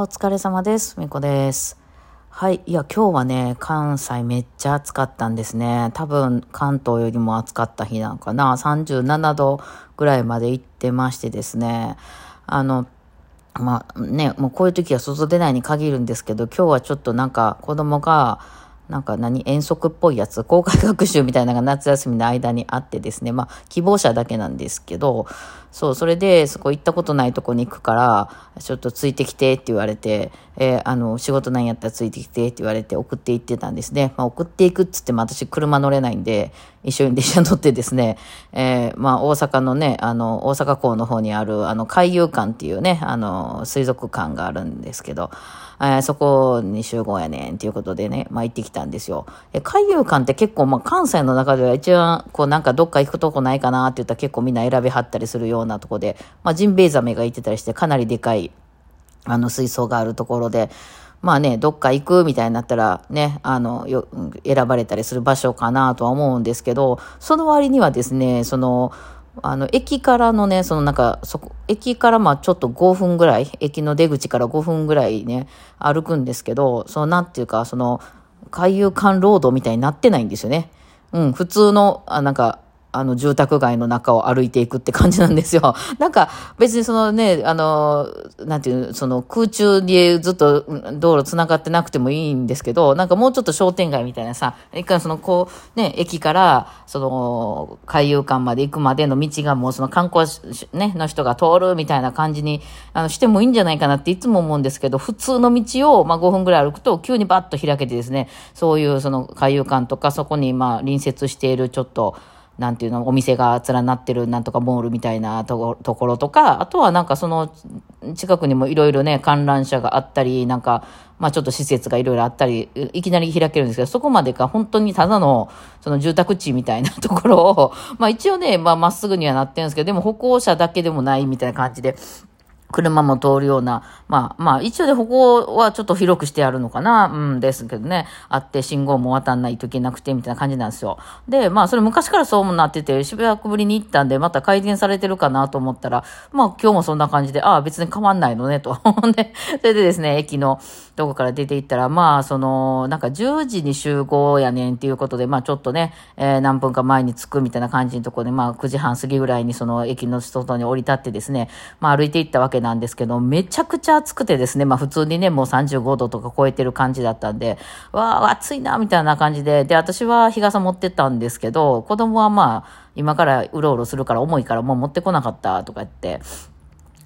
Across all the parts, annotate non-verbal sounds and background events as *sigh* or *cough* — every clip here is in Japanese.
お疲れ様です。みこです。はい。いや、今日はね、関西めっちゃ暑かったんですね。多分、関東よりも暑かった日なんかな。37度ぐらいまで行ってましてですね。あの、まあね、もうこういう時は外出ないに限るんですけど、今日はちょっとなんか子供が、なんか何、遠足っぽいやつ、公開学習みたいなのが夏休みの間にあってですね、まあ、希望者だけなんですけど、そう、それで、そこ行ったことないとこに行くから、ちょっとついてきてって言われて、えーあの、仕事なんやったらついてきてって言われて送って行ってたんですね。まあ、送っていくっつっても私車乗れないんで、一緒に電車乗ってですね、えーまあ、大阪のね、あの、大阪港の方にある、あの、海遊館っていうね、あの、水族館があるんですけど、えーそこに集合やねんっていうことでね、まあ、行ってきたんですよ。え海遊館って結構、まあ、関西の中では一番、こう、なんかどっか行くとこないかなって言ったら結構みんな選びはったりするようなとこで、まあ、ジンベエザメがいてたりして、かなりでかい、あの、水槽があるところで、まあね、どっか行くみたいになったらね、あの、よ、選ばれたりする場所かなとは思うんですけど、その割にはですね、その、あの、駅からのね、そのなんか、そこ、駅からまあちょっと5分ぐらい、駅の出口から5分ぐらいね、歩くんですけど、そのなんていうか、その、海遊館ロードみたいになってないんですよね。うん、普通の、あなんか、あの、住宅街の中を歩いていくって感じなんですよ。*laughs* なんか、別にそのね、あの、なんていう、その空中でずっと道路繋がってなくてもいいんですけど、なんかもうちょっと商店街みたいなさ、一回その、こう、ね、駅から、その、海遊館まで行くまでの道がもうその観光ね、の人が通るみたいな感じに、あの、してもいいんじゃないかなっていつも思うんですけど、普通の道を、まあ5分ぐらい歩くと、急にバッと開けてですね、そういうその海遊館とか、そこにまあ隣接しているちょっと、なんていうの、お店が連なってるなんとかモールみたいなところとか、あとはなんかその近くにもいろいろね、観覧車があったり、なんか、まあちょっと施設がいろいろあったり、いきなり開けるんですけど、そこまでが本当にただのその住宅地みたいなところを、まあ一応ね、まあまっすぐにはなってるんですけど、でも歩行者だけでもないみたいな感じで、車も通るような、まあまあ一応で歩行はちょっと広くしてあるのかな、うんですけどね、あって信号も渡んないといけなくてみたいな感じなんですよ。で、まあそれ昔からそうもなってて、しばらくぶりに行ったんで、また改善されてるかなと思ったら、まあ今日もそんな感じで、ああ別に変わんないのね、と。で、*laughs* それでですね、駅のとこから出て行ったら、まあその、なんか10時に集合やねんっていうことで、まあちょっとね、えー何分か前に着くみたいな感じのところで、まあ9時半過ぎぐらいにその駅の外に降り立ってですね、まあ歩いて行ったわけなんですけど、めちゃくちゃ暑くてですね、まあ普通にね、もう35度とか超えてる感じだったんで、わあ、暑いな、みたいな感じで、で、私は日傘持ってったんですけど、子供はまあ、今からうろうろするから重いからもう持ってこなかったとか言って、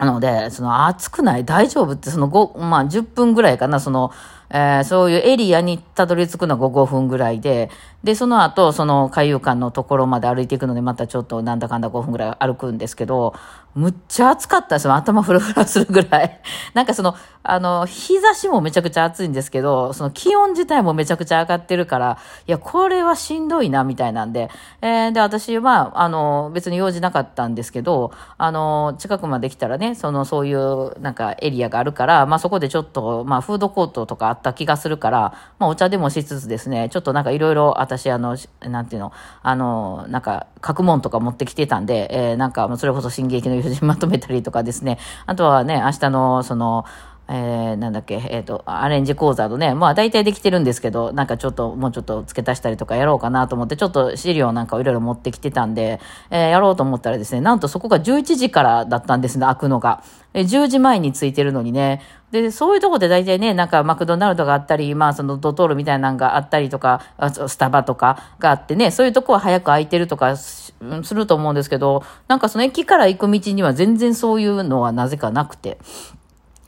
なので、その暑くない大丈夫って、その5、まあ10分ぐらいかな、その、えーそういうエリアにたどり着くのが5分ぐらいで、で、その後、その海遊館のところまで歩いていくので、またちょっとなんだかんだ5分ぐらい歩くんですけど、むっちゃ暑かったですよ。頭フラフラするぐらい。*laughs* なんかその、あの、日差しもめちゃくちゃ暑いんですけど、その気温自体もめちゃくちゃ上がってるから、いや、これはしんどいな、みたいなんで、えーで、私は、あの、別に用事なかったんですけど、あの、近くまで来たらね、その、そういう、なんか、エリアがあるから、まあ、そこでちょっと、まあ、フードコートとかあった気がするから、まあ、お茶でもしつつですね、ちょっとなんかいろいろ、私、あの、なんていうの、あの、なんか、学問とか持ってきてたんで、えーなんか、それこそ進撃の友人まとめたりとかですね、あとはね、明日の、その、えー、なんだっけ、えっ、と、アレンジ講座のね、まあ大体できてるんですけど、なんかちょっと、もうちょっと付け足したりとかやろうかなと思って、ちょっと資料なんかをいろいろ持ってきてたんで、えーやろうと思ったらですね、なんとそこが11時からだったんですね、開くのが。え10時前についてるのにね、で、そういうとこで大体ね、なんかマクドナルドがあったり、まあそのドトールみたいなのがあったりとか、スタバとかがあってね、そういうとこは早く開いてるとかすると思うんですけど、なんかその駅から行く道には全然そういうのはなぜかなくて。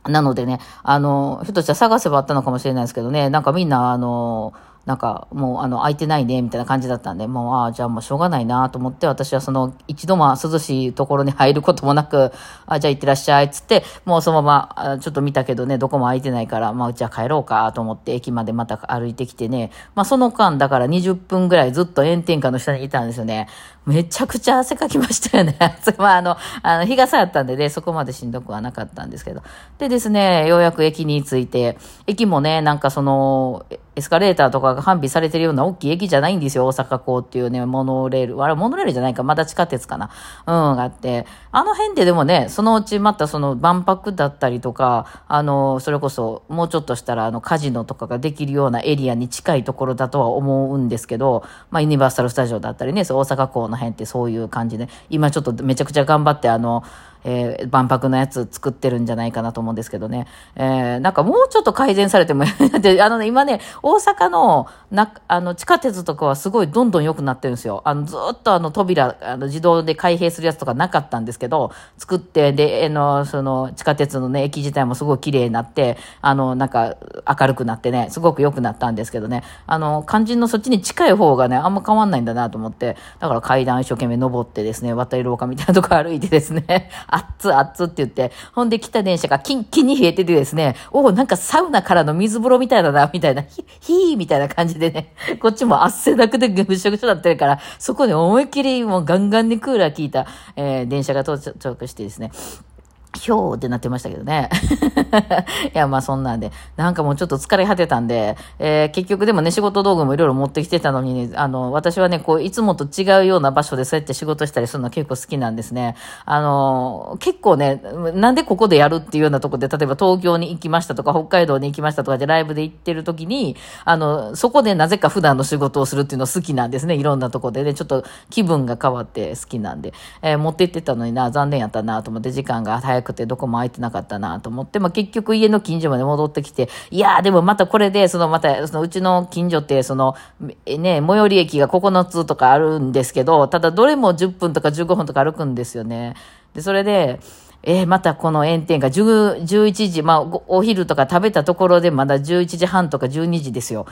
なのでね、あの、ひょっとしたら探せばあったのかもしれないですけどね、なんかみんな、あの、なんかもうあの空いてないねみたいな感じだったんで、もうああ、じゃあもうしょうがないなと思って、私はその一度も涼しいところに入ることもなく、あじゃあ行ってらっしゃいつって、もうそのままちょっと見たけどね、どこも空いてないから、まあじゃあ帰ろうかと思って駅までまた歩いてきてね、まあその間だから20分ぐらいずっと炎天下の下にいたんですよね。めちゃくちゃ汗かきましたよね。*laughs* まあ、あの、あの、日傘やったんでね、そこまでしんどくはなかったんですけど。でですね、ようやく駅に着いて、駅もね、なんかその、エスカレーターとかが完備されてるような大きい駅じゃないんですよ。大阪港っていうね、モノレール。あれ、モノレールじゃないか。まだ地下鉄かな。うん、があって。あの辺ででもね、そのうちまたその万博だったりとか、あの、それこそ、もうちょっとしたら、あの、カジノとかができるようなエリアに近いところだとは思うんですけど、まあ、ユニバーサル・スタジオだったりね、そう大阪港の辺ってそういう感じで、今ちょっとめちゃくちゃ頑張って、あの、えー、万博のやつ作ってるんじゃないかなと思うんですけどね。えー、なんかもうちょっと改善されても *laughs* で、あのね、今ね、大阪の、な、あの、地下鉄とかはすごいどんどん良くなってるんですよ。あの、ずっとあの、扉、あの、自動で開閉するやつとかなかったんですけど、作って、で、あの、その、地下鉄のね、駅自体もすごい綺麗になって、あの、なんか、明るくなってね、すごく良くなったんですけどね、あの、肝心のそっちに近い方がね、あんま変わんないんだなと思って、だから階段一生懸命登ってですね、渡り廊下みたいなとこ歩いてですね、*laughs* 熱々熱っって言って、ほんで来た電車がキンキンに冷えててですね、おお、なんかサウナからの水風呂みたいだな、みたいな、*laughs* ひ、ひーみたいな感じでね、こっちも汗だくで *laughs* ぐしょぐしょなってるから、そこで思いっきりもうガンガンにクーラー効いた、えー、電車が到着してですね、ひょーってなってましたけどね。*laughs* いや、まあそんなんで、なんかもうちょっと疲れ果てたんで、えー、結局でもね、仕事道具もいろいろ持ってきてたのに、ね、あの、私はね、こう、いつもと違うような場所でそうやって仕事したりするの結構好きなんですね。あの、結構ね、なんでここでやるっていうようなとこで、例えば東京に行きましたとか、北海道に行きましたとかでライブで行ってる時に、あの、そこでなぜか普段の仕事をするっていうの好きなんですね。いろんなとこでね、ちょっと気分が変わって好きなんで、えー、持って行ってたのにな、残念やったなと思って、時間が早くくてどこも空いてなかったなと思って、まあ、結局家の近所まで戻ってきて、いやーでもまたこれで、そのまた、そのうちの近所って、その、ね、最寄り駅が9つとかあるんですけど、ただどれも10分とか15分とか歩くんですよね。で、それで、えー、またこの炎天下、10、11時、まあ、お昼とか食べたところでまだ11時半とか12時ですよ。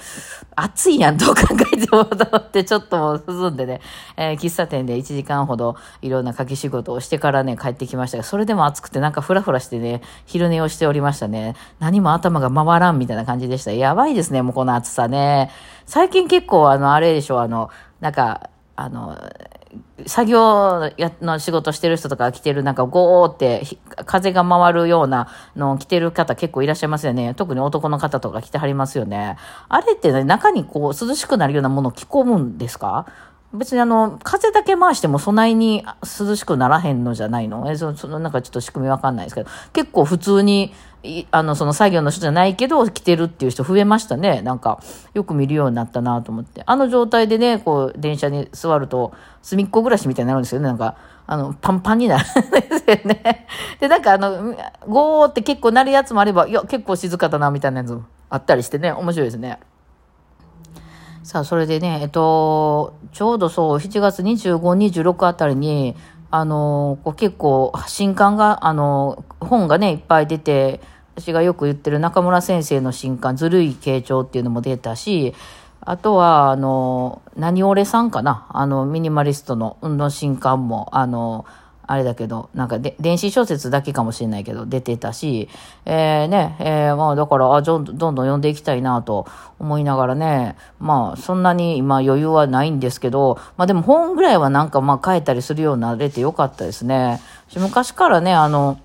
暑いやん、どう考えてもと思って、ちょっともう進んでね、えー、喫茶店で1時間ほどいろんな書き仕事をしてからね、帰ってきましたが、それでも暑くてなんかフラフラしてね、昼寝をしておりましたね。何も頭が回らんみたいな感じでした。やばいですね、もうこの暑さね。最近結構あの、あれでしょ、あの、なんか、あの、作業の仕事してる人とか着てるなんかゴーって風が回るようなのを着てる方結構いらっしゃいますよね。特に男の方とか着てはりますよね。あれって、ね、中にこう涼しくなるようなものを着込むんですか？別にあの、風だけ回してもそないに涼しくならへんのじゃないの？えその、そのなんかちょっと仕組みわかんないですけど、結構普通に、あの、その作業の人じゃないけど、着てるっていう人増えましたね。なんか、よく見るようになったなと思って。あの状態でね、こう、電車に座ると、隅っこ暮らしみたいになるんですよね。なんか、あの、パンパンになるんですよね。*laughs* で、なんかあの、ゴーって結構なるやつもあれば、いや、結構静かだな、みたいなやつもあったりしてね、面白いですね。さあ、それでね、えっと、ちょうどそう、7月25、26あたりに、あの、こう結構、新刊が、あの、本がね、いっぱい出て、私がよく言ってる中村先生の新刊、ずるい傾聴っていうのも出たし、あとは、あの、何俺さんかなあの、ミニマリストの、の新刊も、あの、あれだけど、なんかで、電子小説だけかもしれないけど、出てたし、えー、ね、えー、まあだから、あ、どんどん読んでいきたいなと思いながらね、まあそんなに今余裕はないんですけど、まあでも本ぐらいはなんかまあ書いたりするようになれてよかったですね。昔からね、あの、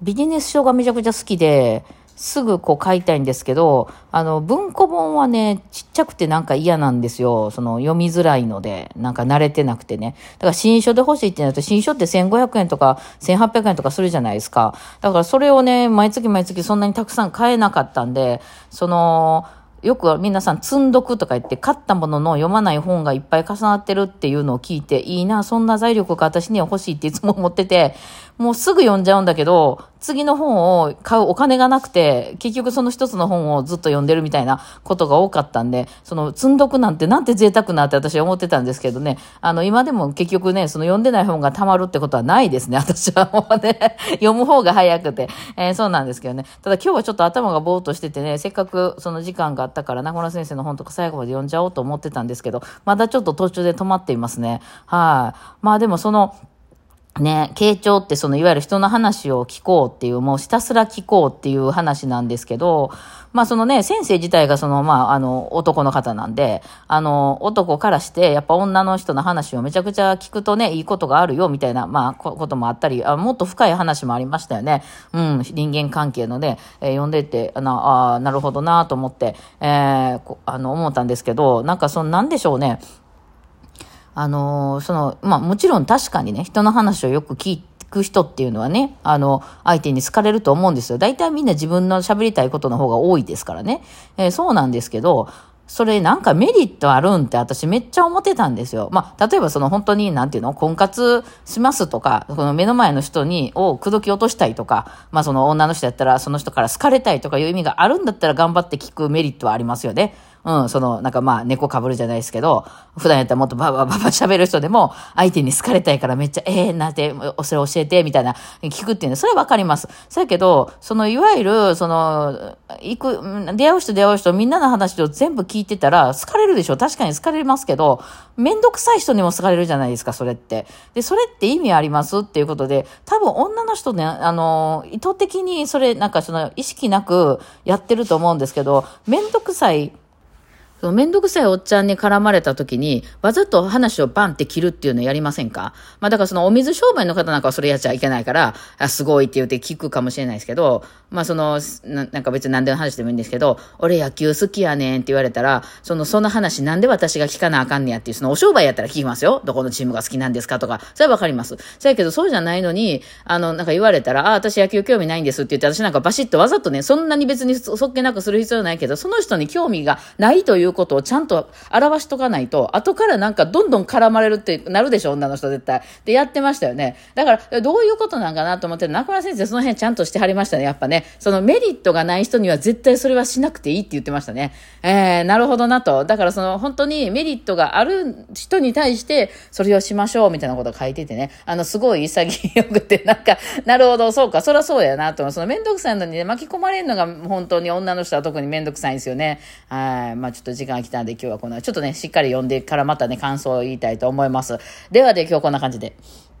ビジネス書がめちゃくちゃ好きで、すぐこう買いたいんですけど、あの、文庫本はね、ちちゃくてなんか嫌なんですよ。その、読みづらいので、なんか慣れてなくてね。だから新書で欲しいってなると、新書って1500円とか1800円とかするじゃないですか。だからそれをね、毎月毎月そんなにたくさん買えなかったんで、その、よく皆さん積んどくとか言って買ったものの読まない本がいっぱい重なってるっていうのを聞いていいな、そんな財力が私には欲しいっていつも思ってて、もうすぐ読んじゃうんだけど、次の本を買うお金がなくて、結局その一つの本をずっと読んでるみたいなことが多かったんで、その積んどくなんてなんて贅沢なって私は思ってたんですけどね、あの今でも結局ね、その読んでない本が溜まるってことはないですね、私はもうね、*laughs* 読む方が早くて、えー、そうなんですけどね。ただ今日はちょっと頭がぼーっとしててね、せっかくその時間があったから中村先生の本とか最後まで読んじゃおうと思ってたんですけど、まだちょっと途中で止まっていますね。はい、まあでもその、ね、傾聴ってそのいわゆる人の話を聞こうっていう、もうひたすら聞こうっていう話なんですけど、まあそのね、先生自体がその、まああの、男の方なんで、あの、男からして、やっぱ女の人の話をめちゃくちゃ聞くとね、いいことがあるよみたいな、まあこともあったり、あもっと深い話もありましたよね。うん、人間関係のね、えー、読んでて、ああ、なるほどなと思って、えー、あの、思ったんですけど、なんかその、なんでしょうね。あのその、まあもちろん確かにね、人の話をよく聞く人っていうのはね、あの、相手に好かれると思うんですよ。大体みんな自分の喋りたいことの方が多いですからね。えー、そうなんですけど、それなんかメリットあるんって私めっちゃ思ってたんですよ。まあ、例えばその本当になんていうの？婚活しますとか、この目の前の人に、を口説き落としたいとか、まあその女の人やったらその人から好かれたいとかいう意味があるんだったら頑張って聞くメリットはありますよね。うん、その、なんかまあ、猫かぶるじゃないですけど、普段やったらもっとババババ喋る人でも、相手に好かれたいからめっちゃ、ええー、なんて、それ教えて、みたいな、聞くっていうの、それはわかります。そやけど、その、いわゆる、その、行く、出会う人出会う人、みんなの話を全部聞いてたら、好かれるでしょ確かに好かれますけど、めんどくさい人にも好かれるじゃないですか、それって。で、それって意味ありますっていうことで、多分女の人ね、あの、意図的にそれ、なんかその、意識なくやってると思うんですけど、めんどくさい、そのめんどくさいおっちゃんに絡まれた時に、わざと話をバンって切るっていうのやりませんか？まあだからそのお水商売の方なんかはそれやっちゃいけないから、あ、すごいって言って聞くかもしれないですけど、まあその、ななんか別に何でも話でもいいんですけど、俺野球好きやねんって言われたら、その、その話なんで私が聞かなあかんねやっていう、そのお商売やったら聞きますよ。どこのチームが好きなんですかとか、それはわかります。そうやけどそうじゃないのに、あの、なんか言われたら、あ、私野球興味ないんですって言って、私なんかバシッとわざとね、そんなに別にそっけなくする必要ないけど、その人に興味がないということをちゃんと表しとかないと、後からなんかどんどん絡まれるってなるでしょ、女の人絶対。で、やってましたよね。だから、どういうことなんかなと思って、中村先生その辺ちゃんとしてはりましたね、やっぱね。そのメリットがない人には絶対それはしなくていいって言ってましたね。えー、なるほどなと。だからその本当にメリットがある人に対してそれをしましょうみたいなことを書いててね。あの、すごい潔くて、*laughs* なんか、なるほど、そうか、そりゃそうやなと。そのめんどくさいのにね、巻き込まれるのが本当に女の人は特にめんどくさいんですよね。はい。まあちょっと時間来たんで今日はこの、ちょっとね、しっかり読んでからまたね、感想を言いたいと思います。ではで今日こんな感じで。